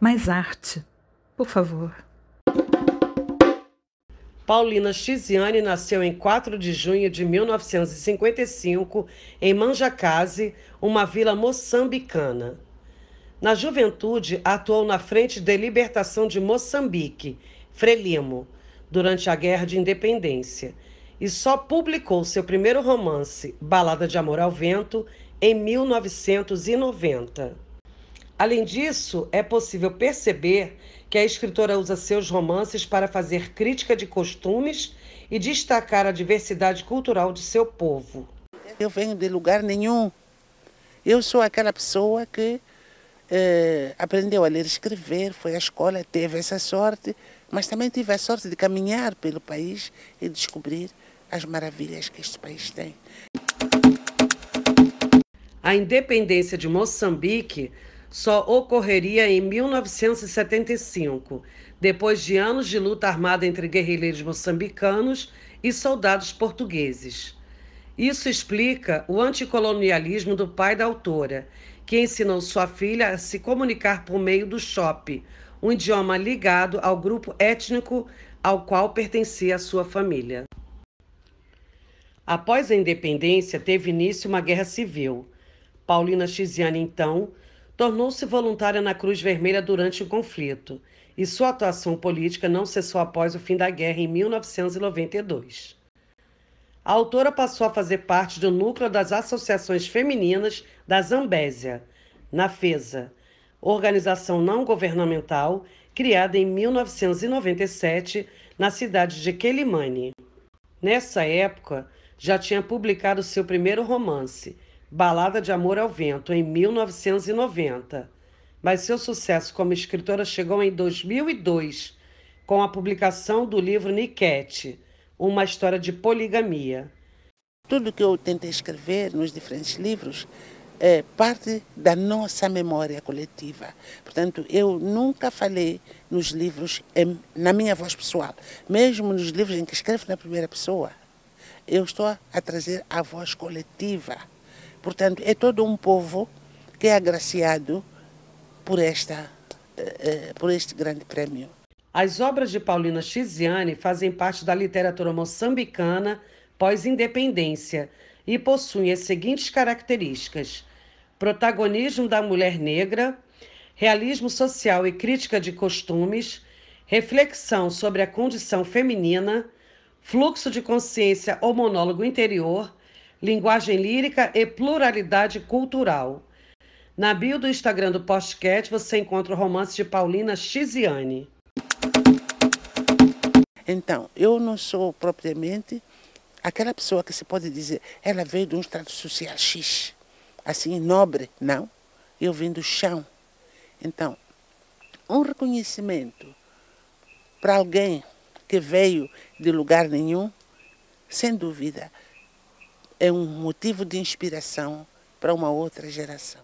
mais arte. Por favor. Paulina Chiziane nasceu em 4 de junho de 1955 em Manjacase, uma vila moçambicana. Na juventude, atuou na Frente de Libertação de Moçambique, Frelimo, durante a Guerra de Independência, e só publicou seu primeiro romance, Balada de Amor ao Vento, em 1990. Além disso, é possível perceber que a escritora usa seus romances para fazer crítica de costumes e destacar a diversidade cultural de seu povo. Eu venho de lugar nenhum. Eu sou aquela pessoa que eh, aprendeu a ler e escrever, foi à escola, teve essa sorte, mas também tive a sorte de caminhar pelo país e descobrir as maravilhas que este país tem. A independência de Moçambique só ocorreria em 1975, depois de anos de luta armada entre guerrilheiros moçambicanos e soldados portugueses. Isso explica o anticolonialismo do pai da autora, que ensinou sua filha a se comunicar por meio do chope, um idioma ligado ao grupo étnico ao qual pertencia a sua família. Após a independência, teve início uma guerra civil. Paulina Chiziane, então, tornou-se voluntária na Cruz Vermelha durante o conflito, e sua atuação política não cessou após o fim da guerra em 1992. A autora passou a fazer parte do núcleo das associações femininas da Zambésia, na FESA, organização não governamental criada em 1997 na cidade de Quelimane. Nessa época, já tinha publicado seu primeiro romance, Balada de Amor ao Vento, em 1990. Mas seu sucesso como escritora chegou em 2002, com a publicação do livro Niquete, uma história de poligamia. Tudo que eu tentei escrever nos diferentes livros é parte da nossa memória coletiva. Portanto, eu nunca falei nos livros na minha voz pessoal, mesmo nos livros em que escrevo na primeira pessoa eu estou a trazer a voz coletiva. Portanto, é todo um povo que é agraciado por, esta, eh, eh, por este grande prêmio. As obras de Paulina Chiziane fazem parte da literatura moçambicana pós-independência e possuem as seguintes características: protagonismo da mulher negra, realismo social e crítica de costumes, reflexão sobre a condição feminina, fluxo de consciência ou monólogo interior, linguagem lírica e pluralidade cultural. Na bio do Instagram do Postcat você encontra o romance de Paulina Chiziane. Então, eu não sou propriamente aquela pessoa que se pode dizer, ela veio de um estado social X, assim, nobre. Não, eu vim do chão. Então, um reconhecimento para alguém que veio de lugar nenhum, sem dúvida, é um motivo de inspiração para uma outra geração.